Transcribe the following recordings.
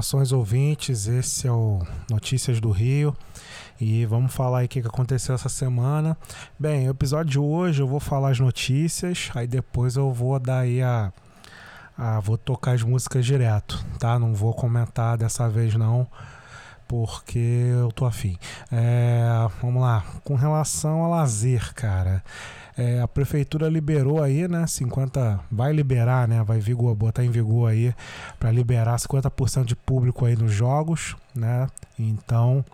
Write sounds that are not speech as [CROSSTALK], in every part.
Saudações ouvintes, esse é o Notícias do Rio e vamos falar aí o que aconteceu essa semana. Bem, o episódio de hoje eu vou falar as notícias, aí depois eu vou dar aí a, a vou tocar as músicas direto, tá? Não vou comentar dessa vez não, porque eu tô afim. É, vamos lá, com relação a lazer, cara. É, a prefeitura liberou aí, né? 50. Vai liberar, né? Vai vigor, botar em vigor aí para liberar 50% de público aí nos jogos, né? Então.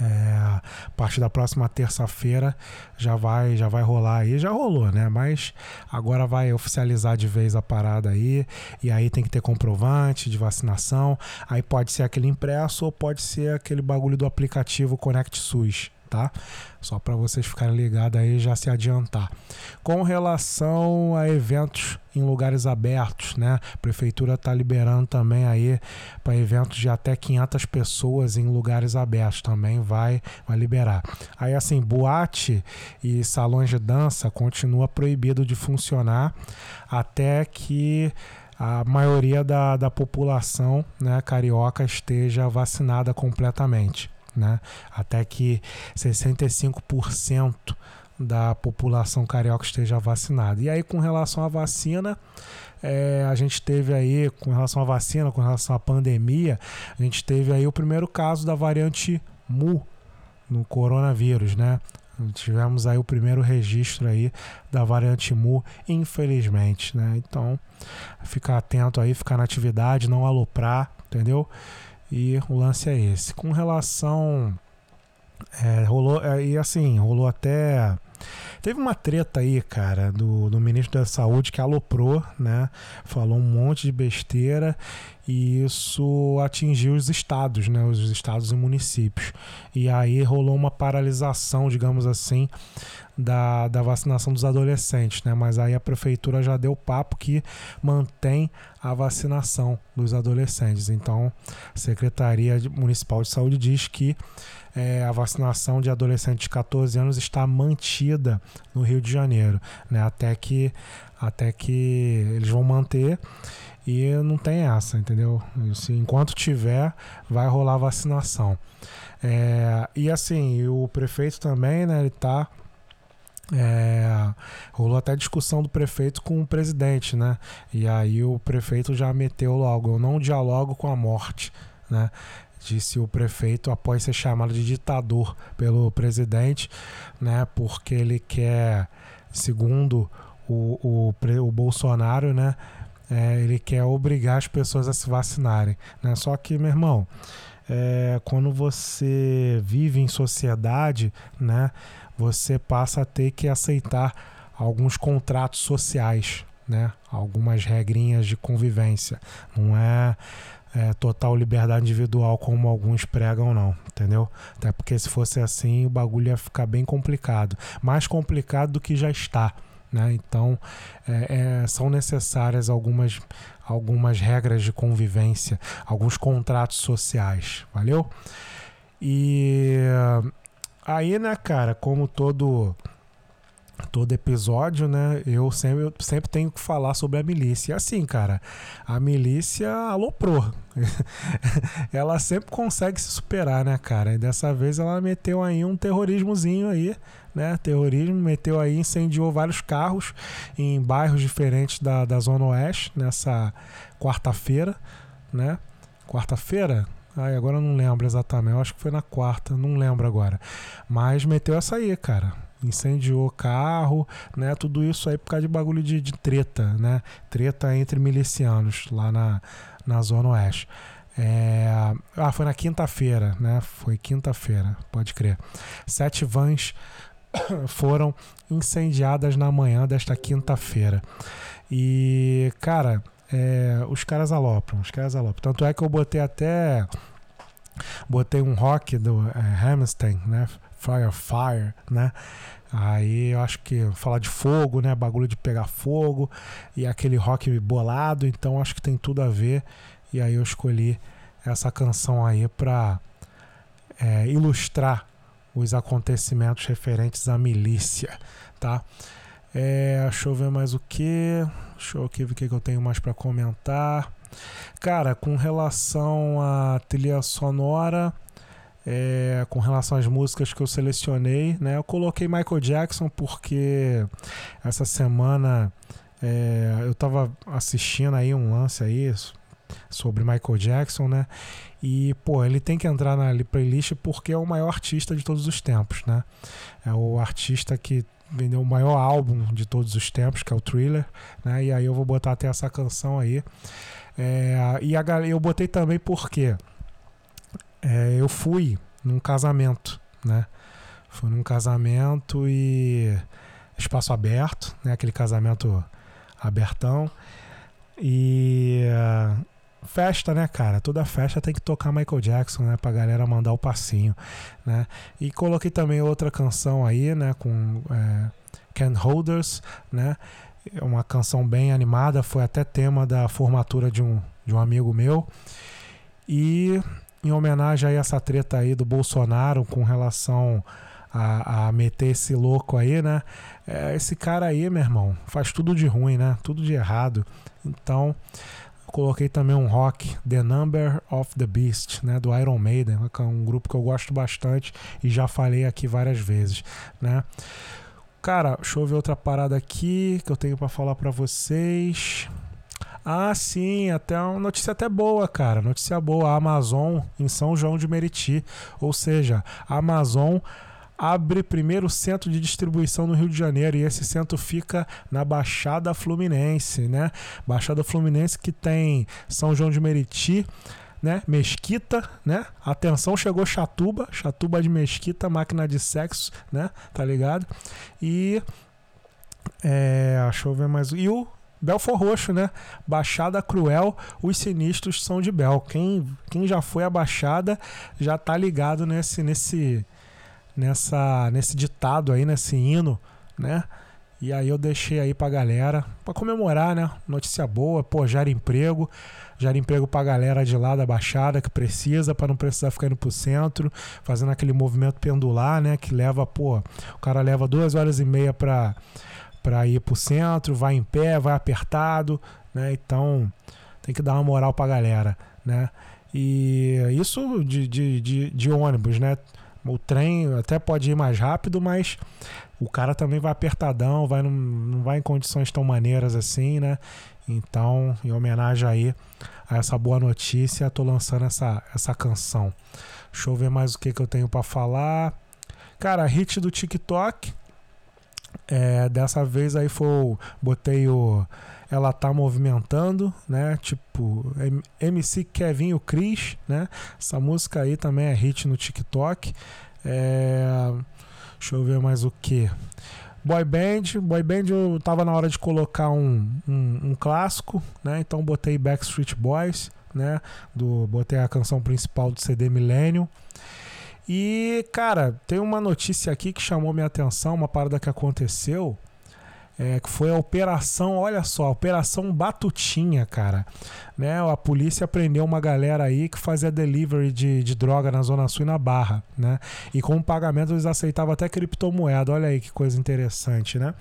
É, a partir da próxima terça-feira já vai já vai rolar aí, já rolou, né? Mas agora vai oficializar de vez a parada aí, e aí tem que ter comprovante de vacinação. Aí pode ser aquele impresso ou pode ser aquele bagulho do aplicativo Connect SUS, tá? Só para vocês ficarem ligados aí já se adiantar. Com relação a eventos em lugares abertos, né? A prefeitura está liberando também aí para eventos de até 500 pessoas em lugares abertos também vai vai liberar. Aí assim, boate e salões de dança continua proibido de funcionar até que a maioria da, da população né, carioca esteja vacinada completamente né? Até que 65% da população carioca esteja vacinada. E aí, com relação à vacina, é, a gente teve aí, com relação à vacina, com relação à pandemia, a gente teve aí o primeiro caso da variante Mu no coronavírus, né? Tivemos aí o primeiro registro aí da variante Mu, infelizmente, né? Então, ficar atento aí, ficar na atividade, não aloprar, entendeu? E o lance é esse. Com relação. É, rolou. É, e assim, rolou até. Teve uma treta aí, cara, do, do ministro da Saúde que aloprou, né? Falou um monte de besteira e isso atingiu os estados, né? Os estados e municípios. E aí rolou uma paralisação, digamos assim, da, da vacinação dos adolescentes, né? Mas aí a prefeitura já deu papo que mantém a vacinação dos adolescentes. Então, a Secretaria Municipal de Saúde diz que é, a vacinação de adolescentes de 14 anos está mantida no Rio de Janeiro, né? Até que, até que eles vão manter e não tem essa, entendeu? Enquanto tiver, vai rolar vacinação. É, e assim, o prefeito também, né? Ele está é, rolou até discussão do prefeito com o presidente, né? E aí o prefeito já meteu logo: eu não dialogo com a morte, né? Disse o prefeito após ser chamado de ditador pelo presidente, né? Porque ele quer, segundo o, o, o Bolsonaro, né? É, ele quer obrigar as pessoas a se vacinarem, né? Só que, meu irmão, é, quando você vive em sociedade, né? Você passa a ter que aceitar alguns contratos sociais, né? algumas regrinhas de convivência. Não é, é, total liberdade individual como alguns pregam, não, entendeu? Até porque se fosse assim, o bagulho ia ficar bem complicado. Mais complicado do que já está. Né? Então, é, é, são necessárias algumas, algumas regras de convivência, alguns contratos sociais, valeu? E Aí, né, cara, como todo todo episódio, né, eu sempre, eu sempre tenho que falar sobre a milícia. E assim, cara, a milícia aloprou. [LAUGHS] ela sempre consegue se superar, né, cara? E dessa vez ela meteu aí um terrorismozinho aí, né? Terrorismo, meteu aí, incendiou vários carros em bairros diferentes da, da Zona Oeste nessa quarta-feira, né? Quarta-feira? Ai, agora eu não lembro exatamente. Eu acho que foi na quarta, não lembro agora. Mas meteu essa aí, cara. Incendiou carro, né? Tudo isso aí por causa de bagulho de, de treta, né? Treta entre milicianos lá na, na Zona Oeste. É... Ah, foi na quinta-feira, né? Foi quinta-feira, pode crer. Sete vans [COUGHS] foram incendiadas na manhã desta quinta-feira. E, cara, é, os caras alopram, os caras alopram. Tanto é que eu botei até. Botei um rock do é, Hammerstein, né? Fire Fire, né? Aí eu acho que falar de fogo, né? Bagulho de pegar fogo e aquele rock bolado, então acho que tem tudo a ver. E aí eu escolhi essa canção aí pra é, ilustrar os acontecimentos referentes à milícia, tá? É, deixa eu ver mais o que. Deixa eu ver o que eu tenho mais para comentar. Cara, com relação à trilha sonora, é, com relação às músicas que eu selecionei, né? Eu coloquei Michael Jackson porque essa semana é, eu tava assistindo aí um lance aí sobre Michael Jackson, né? E, pô, ele tem que entrar na playlist porque é o maior artista de todos os tempos, né? É o artista que vendeu o maior álbum de todos os tempos, que é o Thriller, né? E aí eu vou botar até essa canção aí. É, e a, eu botei também porque é, eu fui num casamento, né? Fui num casamento e espaço aberto, né? Aquele casamento abertão. E uh, festa, né, cara? Toda festa tem que tocar Michael Jackson, né? Pra galera mandar o passinho, né? E coloquei também outra canção aí, né? Com é, Can Holders, né? É uma canção bem animada, foi até tema da formatura de um, de um amigo meu. E em homenagem a essa treta aí do Bolsonaro com relação a, a meter esse louco aí, né? É, esse cara aí, meu irmão, faz tudo de ruim, né? Tudo de errado. Então, coloquei também um rock, The Number of the Beast, né? Do Iron Maiden, é um grupo que eu gosto bastante e já falei aqui várias vezes, né? Cara, deixa eu ver outra parada aqui que eu tenho para falar para vocês. Ah, sim, até uma notícia até boa, cara. Notícia boa. A Amazon em São João de Meriti. Ou seja, a Amazon abre primeiro centro de distribuição no Rio de Janeiro e esse centro fica na Baixada Fluminense, né? Baixada Fluminense que tem São João de Meriti, né? Mesquita, né? Atenção, chegou Chatuba, Chatuba de Mesquita, máquina de sexo, né? Tá ligado? E é, deixa eu ver mais. E o Belfor Roxo, né? Baixada Cruel, os sinistros são de Bel. Quem, quem já foi a Baixada já tá ligado nesse nesse nessa nesse ditado aí, nesse hino, né? E aí eu deixei aí pra galera, para comemorar, né? Notícia boa, pô, gera emprego, gera emprego pra galera de lá da Baixada que precisa, para não precisar ficar indo pro centro, fazendo aquele movimento pendular, né? Que leva, pô, o cara leva duas horas e meia pra para ir para o centro, vai em pé, vai apertado, né? Então tem que dar uma moral para a galera, né? E isso de, de, de, de, ônibus, né? O trem até pode ir mais rápido, mas o cara também vai apertadão, vai, não, não vai em condições tão maneiras assim, né? Então, em homenagem aí a essa boa notícia, tô lançando essa, essa canção. Deixa eu ver mais o que, que eu tenho para falar. Cara, hit do TikTok, é, dessa vez aí foi. Botei o. Ela tá movimentando, né? Tipo, MC Kevin e o Chris, né? Essa música aí também é hit no TikTok. É, deixa eu ver mais o que. Boy Band, Boy Band eu tava na hora de colocar um, um, um, clássico, né? Então botei Backstreet Boys, né? Do, botei a canção principal do CD Millennium. E, cara, tem uma notícia aqui que chamou minha atenção, uma parada que aconteceu. É, que foi a operação, olha só, operação Batutinha, cara. Né? A polícia prendeu uma galera aí que fazia delivery de, de droga na Zona Sul e na Barra, né? E com o pagamento eles aceitavam até criptomoeda. Olha aí que coisa interessante, né?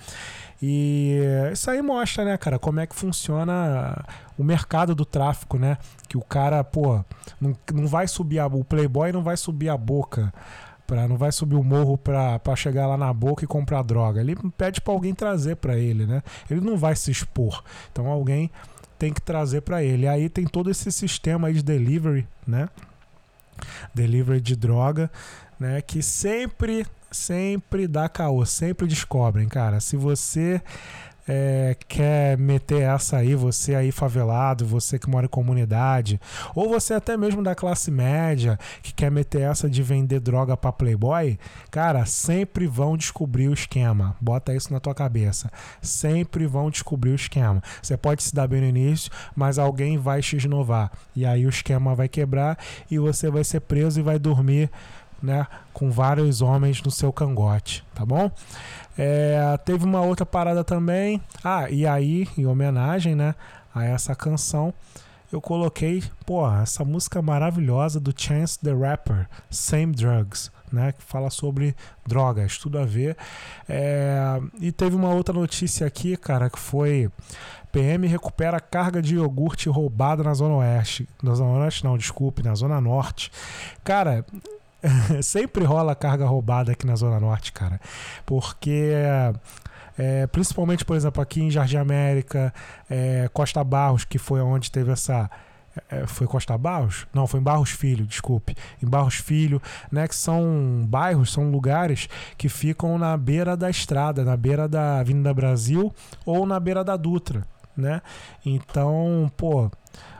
E isso aí mostra, né, cara, como é que funciona o mercado do tráfico, né? Que o cara, pô, não, não vai subir a, o playboy não vai subir a boca Pra, não vai subir o morro para chegar lá na boca e comprar droga. Ele pede para alguém trazer para ele, né? Ele não vai se expor. Então alguém tem que trazer para ele. Aí tem todo esse sistema aí de delivery, né? Delivery de droga, né? Que sempre, sempre dá caô, sempre descobrem, cara. Se você é, quer meter essa aí, você aí favelado, você que mora em comunidade, ou você até mesmo da classe média que quer meter essa de vender droga para playboy, cara, sempre vão descobrir o esquema. Bota isso na tua cabeça. Sempre vão descobrir o esquema. Você pode se dar bem no início, mas alguém vai te inovar. E aí o esquema vai quebrar e você vai ser preso e vai dormir né, com vários homens no seu cangote, tá bom? É, teve uma outra parada também. Ah, e aí, em homenagem, né, a essa canção, eu coloquei, pô, essa música maravilhosa do Chance the Rapper, Same Drugs, né? Que fala sobre drogas, tudo a ver. É, e teve uma outra notícia aqui, cara, que foi. PM recupera carga de iogurte roubada na Zona Oeste. Na Zona Oeste, não, desculpe, na Zona Norte. Cara, [LAUGHS] sempre rola carga roubada aqui na Zona Norte, cara. Porque. É, principalmente, por exemplo, aqui em Jardim América, é, Costa Barros, que foi onde teve essa. É, foi Costa Barros? Não, foi em Barros Filho, desculpe. Em Barros Filho, né? Que são bairros, são lugares que ficam na beira da estrada, na beira da Avenida Brasil ou na beira da Dutra, né? Então, pô,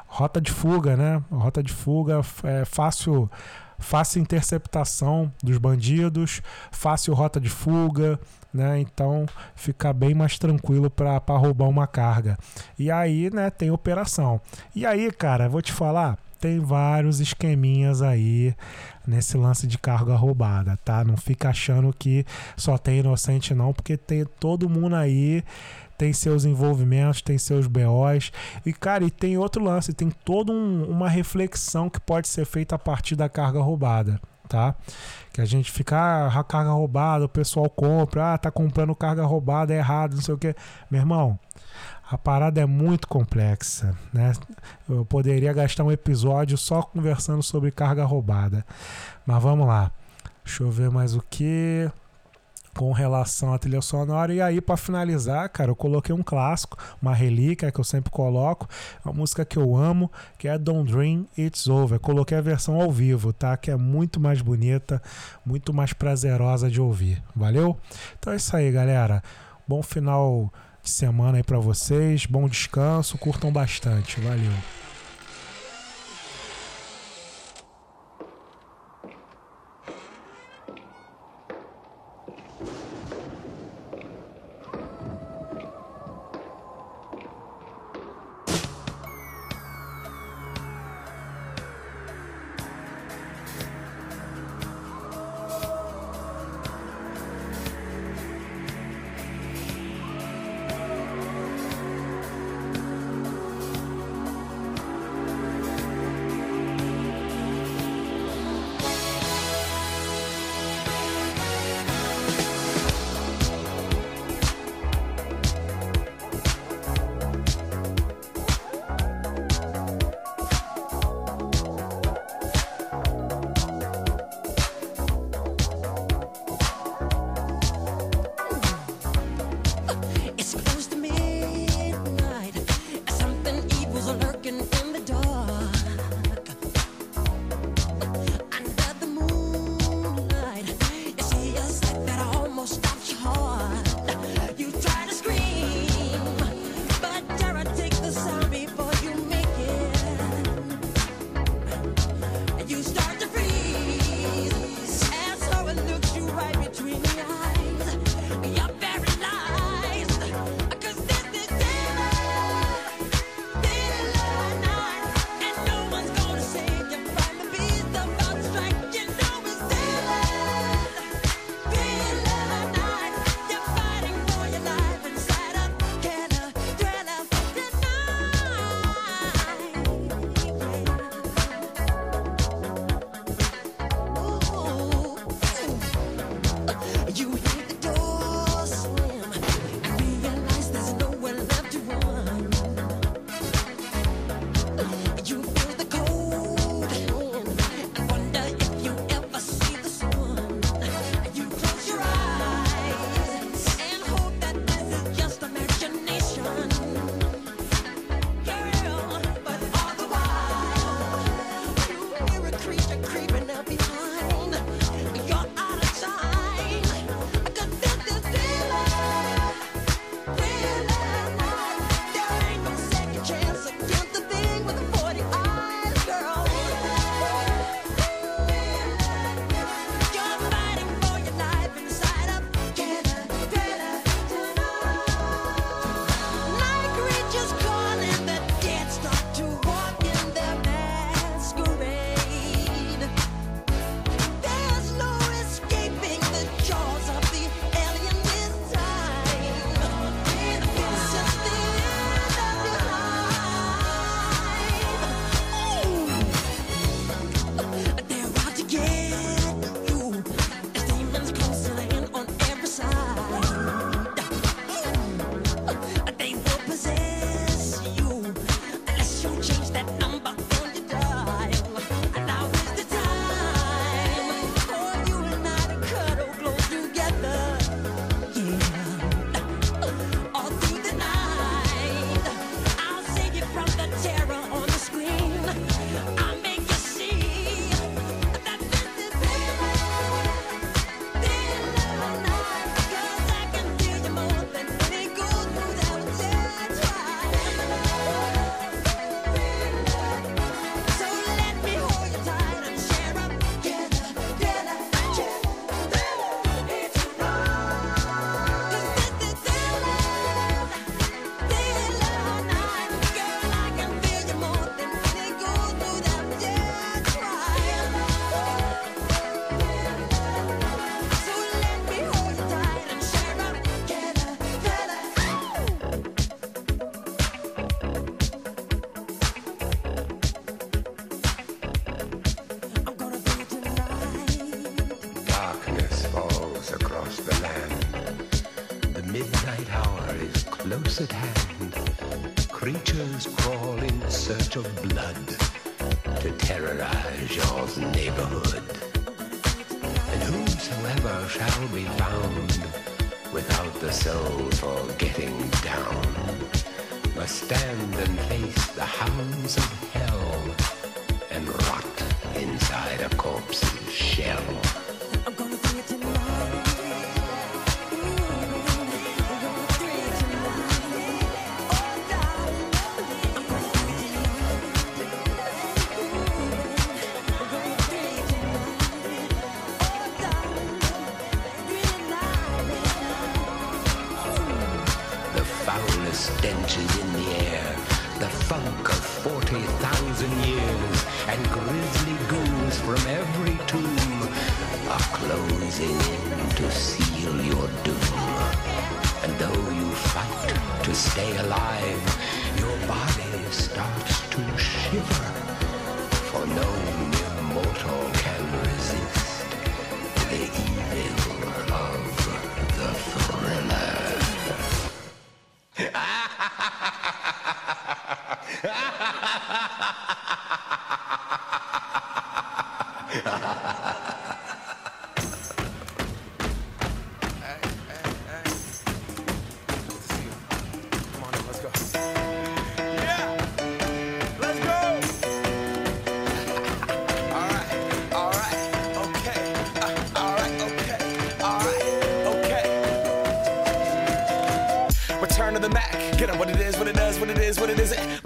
rota de fuga, né? Rota de fuga é fácil fácil interceptação dos bandidos, fácil rota de fuga, né? Então fica bem mais tranquilo para roubar uma carga. E aí, né, tem operação. E aí, cara, vou te falar, tem vários esqueminhas aí nesse lance de carga roubada, tá? Não fica achando que só tem inocente não, porque tem todo mundo aí tem seus envolvimentos, tem seus BOs. E, cara, e tem outro lance, tem toda um, uma reflexão que pode ser feita a partir da carga roubada, tá? Que a gente fica, ah, a carga roubada, o pessoal compra, ah, tá comprando carga roubada, é errado, não sei o que. Meu irmão, a parada é muito complexa, né? Eu poderia gastar um episódio só conversando sobre carga roubada. Mas vamos lá. Deixa eu ver mais o que com relação à trilha sonora. E aí, para finalizar, cara, eu coloquei um clássico, uma relíquia que eu sempre coloco, uma música que eu amo, que é Don't Dream It's Over. coloquei a versão ao vivo, tá? Que é muito mais bonita, muito mais prazerosa de ouvir. Valeu? Então é isso aí, galera. Bom final de semana aí para vocês, bom descanso, curtam bastante. Valeu. Inside a corpse's shell.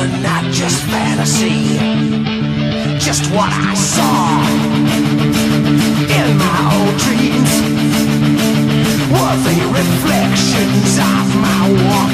and not just fantasy. Just what I saw in my old dreams were the reflections of my walk.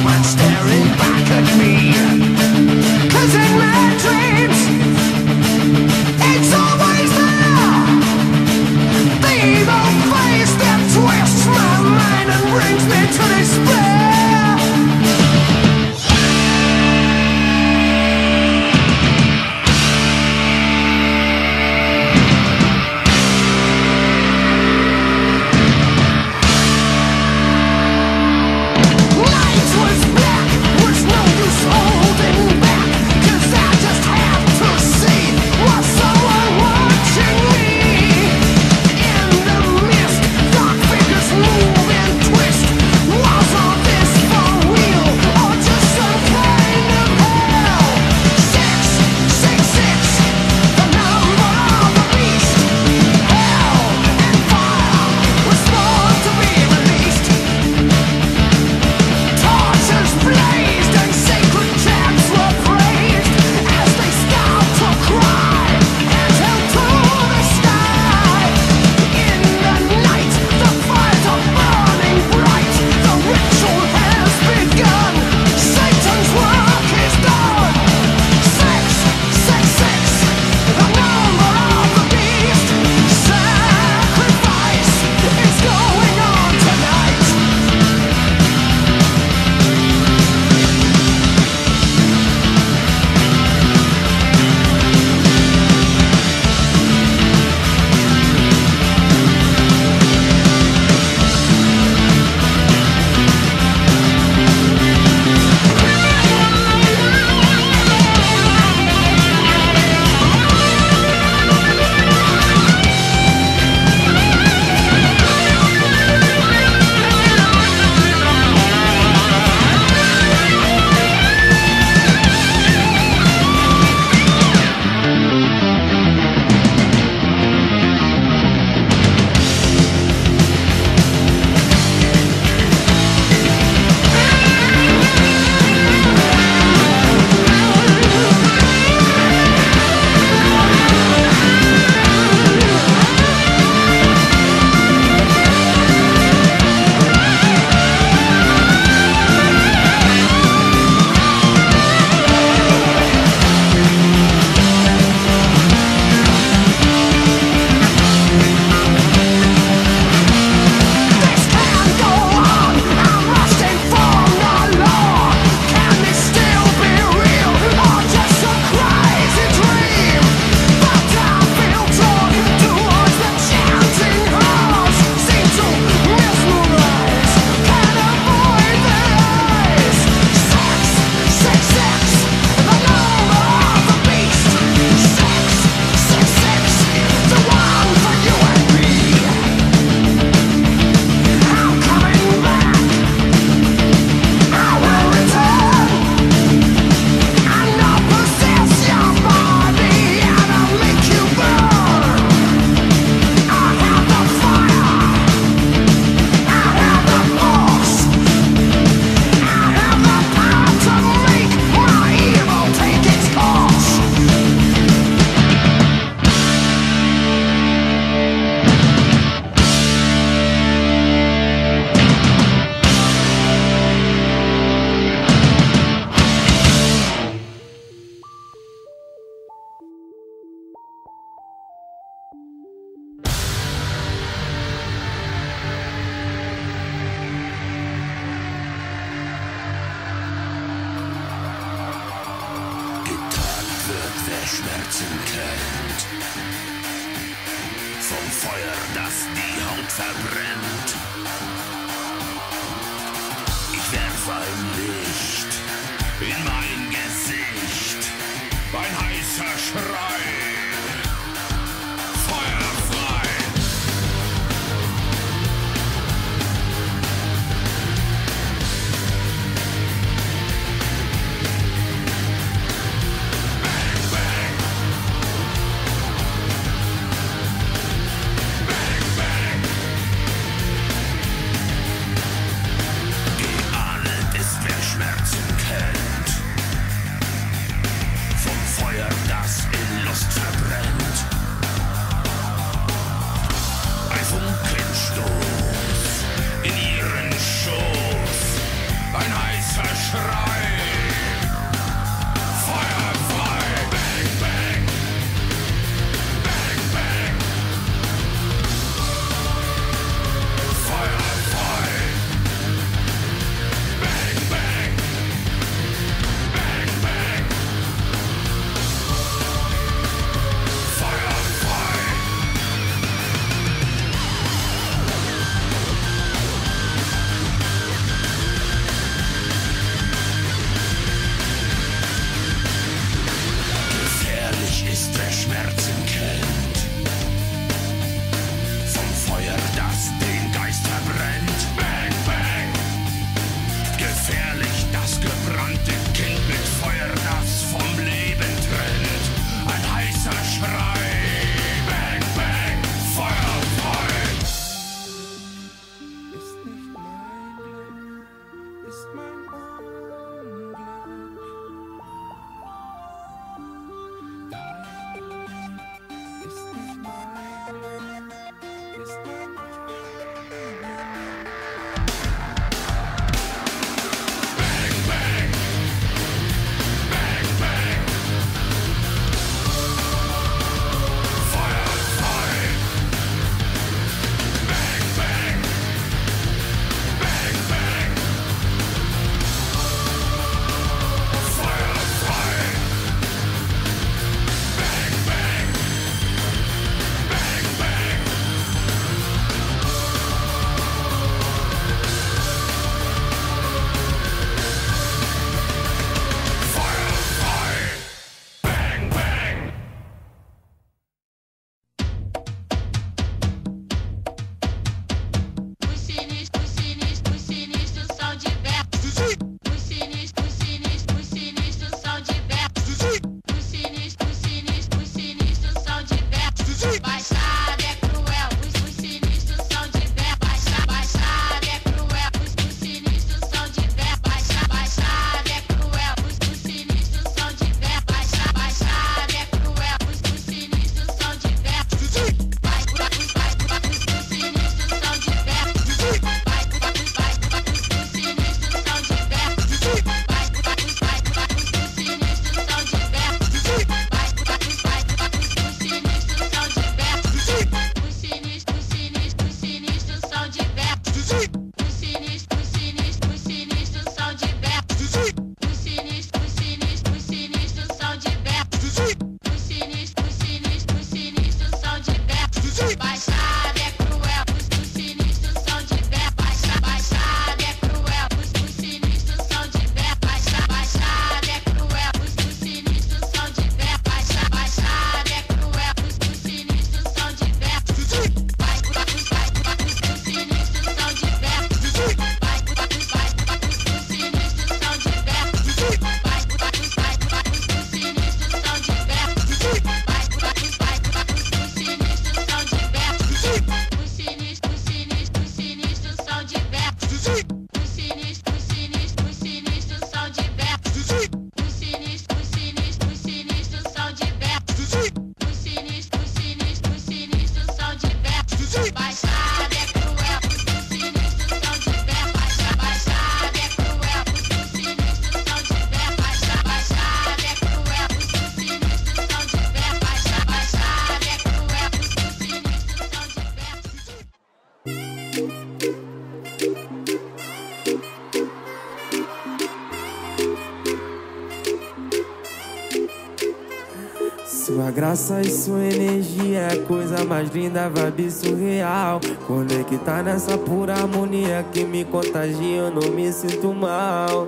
Graça e sua energia é a coisa mais linda, vibe surreal. Conectar nessa pura harmonia que me contagia, eu não me sinto mal.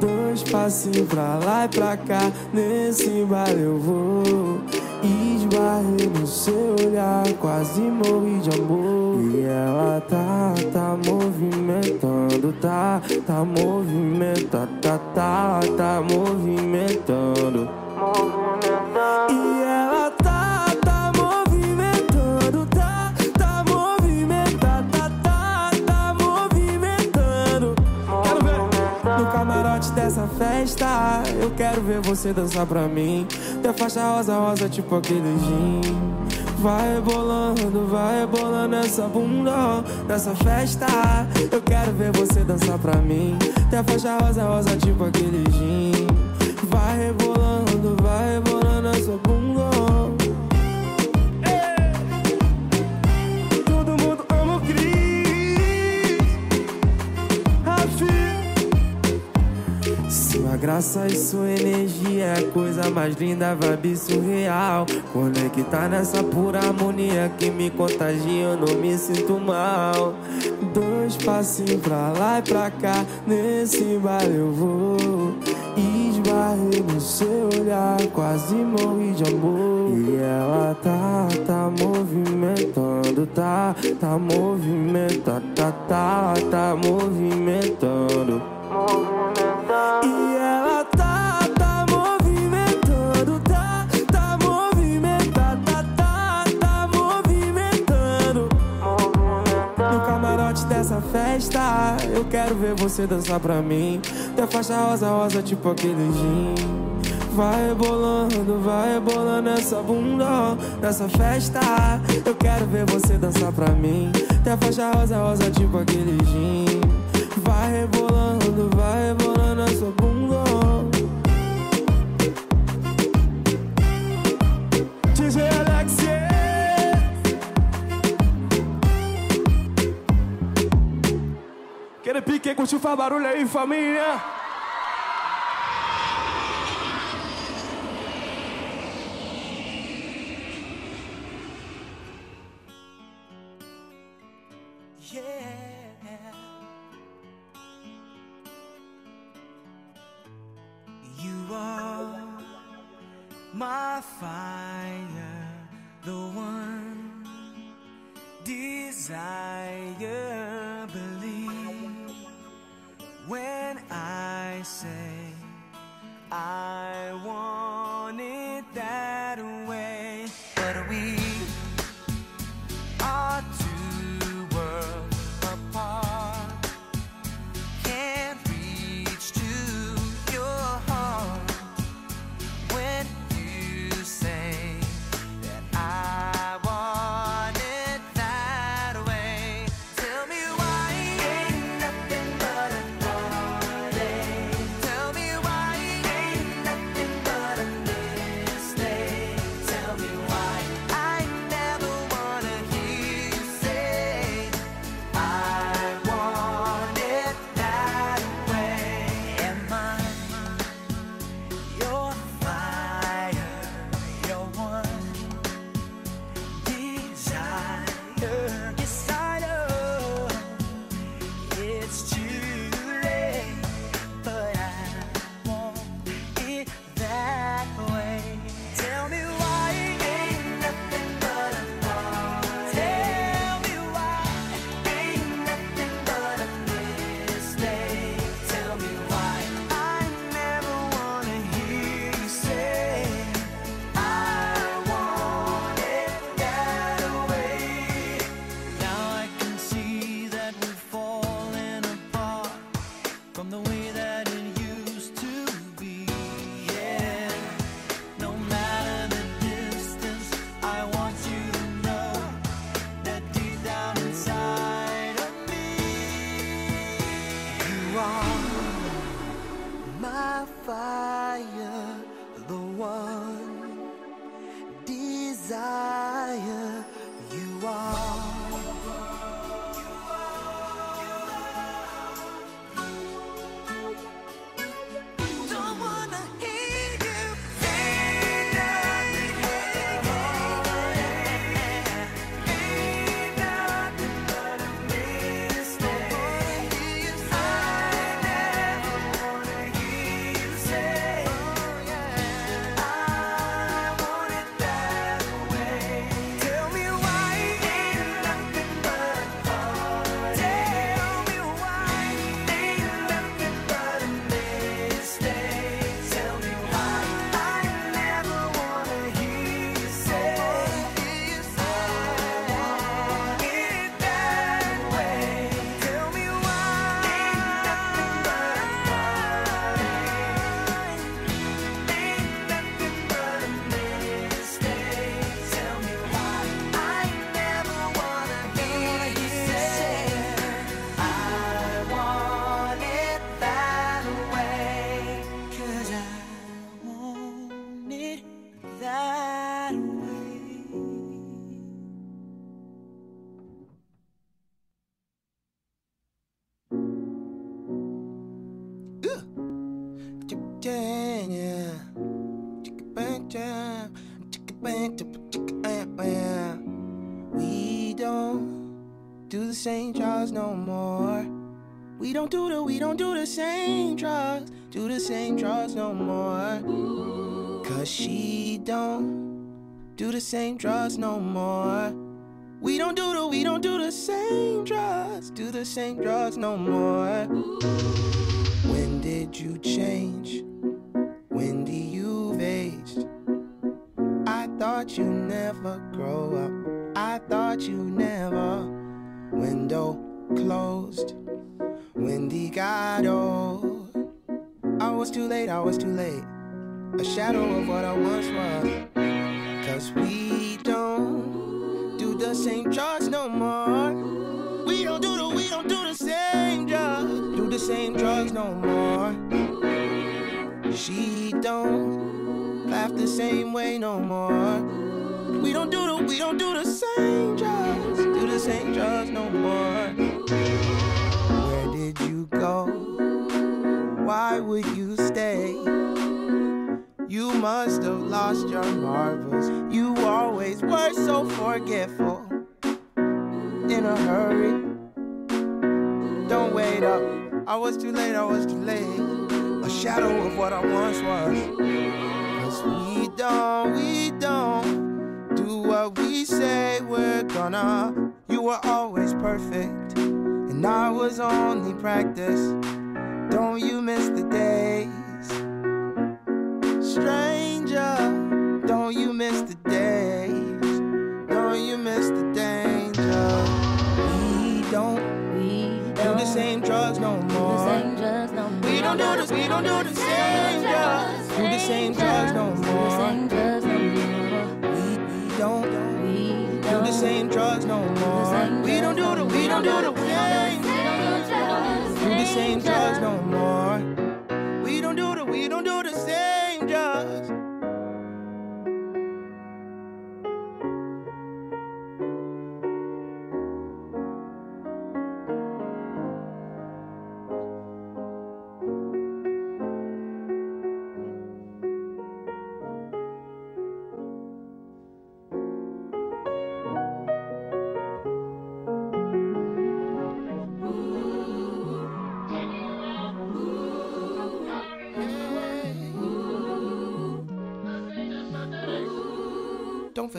Dois passinhos pra lá e pra cá, nesse baile eu vou. Esbarrei no seu olhar, quase morri de amor. E ela tá, tá movimentando, tá, tá movimentando, tá, tá, tá movimentando. E ela Eu quero ver você dançar pra mim. Tem faixa rosa, rosa, tipo aquele gin. Vai rebolando, vai rebolando essa bunda nessa festa. Eu quero ver você dançar pra mim. Tem faixa rosa, rosa, tipo aquele gin. Vai rebolando, vai rebolando essa bunda. Graça e sua energia é a coisa mais linda, vibe surreal. Conectar nessa pura harmonia que me contagia, eu não me sinto mal. Dois passinhos pra lá e pra cá, nesse baile eu vou. Esbarrei no seu olhar, quase morri de amor. E ela tá, tá movimentando, tá, tá movimentando, tá, tá, tá movimentando. Você dançar pra mim. Tem faixa rosa, rosa, tipo aquele gin. Vai rebolando, vai rebolando essa bunda nessa festa. Eu quero ver você dançar pra mim. Tem faixa rosa, rosa, tipo aquele gin. Vai rebolando, vai rebolando essa bunda. Aquele pique curtiu, faz barulho aí, família. Do the same drugs no more. We don't do the we don't do the same drugs, do the same drugs no more. Cause she don't do the same drugs no more. We don't do the we don't do the same drugs, do the same drugs no more. When did you change? Wendy, you've aged. I thought you never grow up. I thought you never. Window closed. Wendy got old. I was too late, I was too late. A shadow of what I once was. Cause we don't do the same drugs no more. We don't do the, we don't do the same drugs. Do the same drugs no more. She don't laugh the same way no more. We don't do the, we don't do the same drugs. Do the same drugs no more. Where did you go? Why would you stay? You must have lost your marbles. You always were so forgetful. In a hurry. Don't wait up. I was too late, I was too late. A shadow of what I once was. Cause we don't, we don't do what we say we're gonna. You were always perfect, and I was only practice. Don't you miss the days? Stranger, don't you miss the days? Don't you miss the danger? We don't do the same drugs no more. We don't do this, we don't do the same drugs. Do the same drugs no more. We, we don't do the same drugs no more. We don't do the, we don't do the same Do the same drugs no more. We don't do the, we don't do the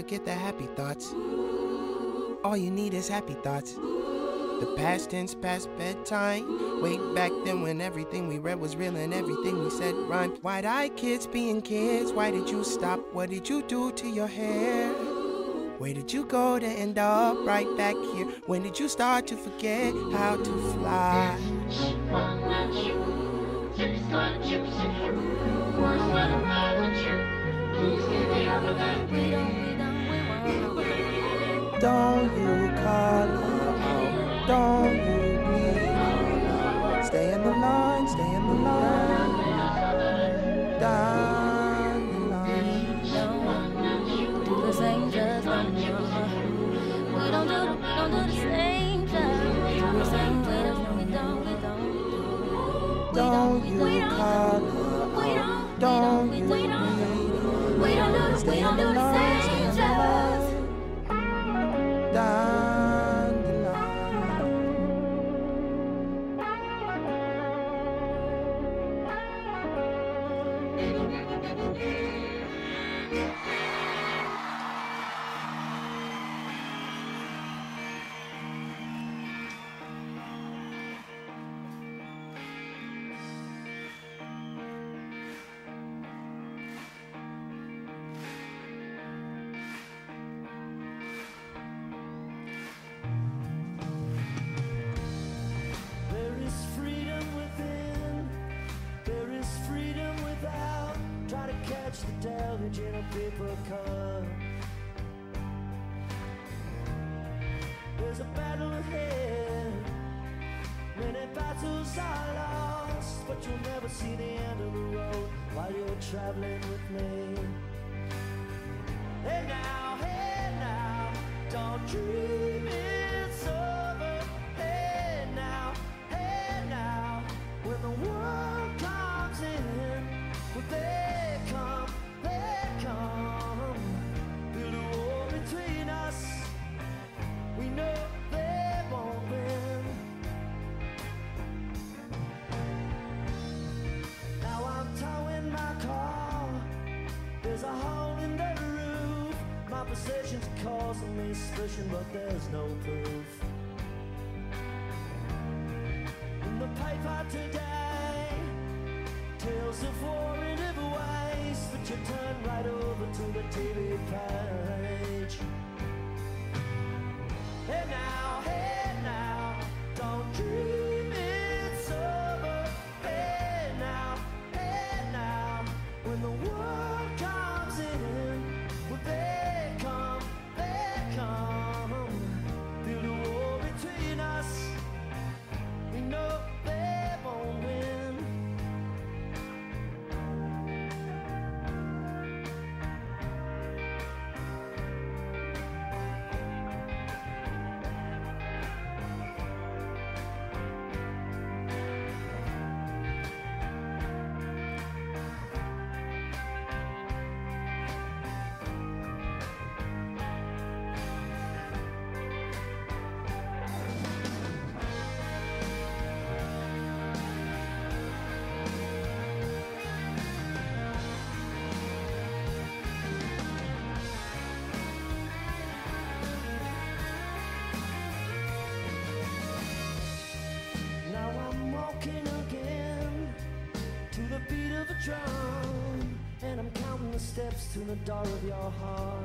forget the happy thoughts. All you need is happy thoughts. The past tense, past bedtime. Way back then when everything we read was real and everything we said rhymed. Wide eyed kids being kids. Why did you stop? What did you do to your hair? Where did you go to end up right back here? When did you start to forget how to fly? Don't you call her. Don't but you'll never see the end of the road while you're traveling with me. Hey now, hey now, don't dream it's suspicion, but there's no proof. In the paper today, tales of war in every ways, but you turn right over to the TV page. Hey now, hey now, don't dream to the door of your heart.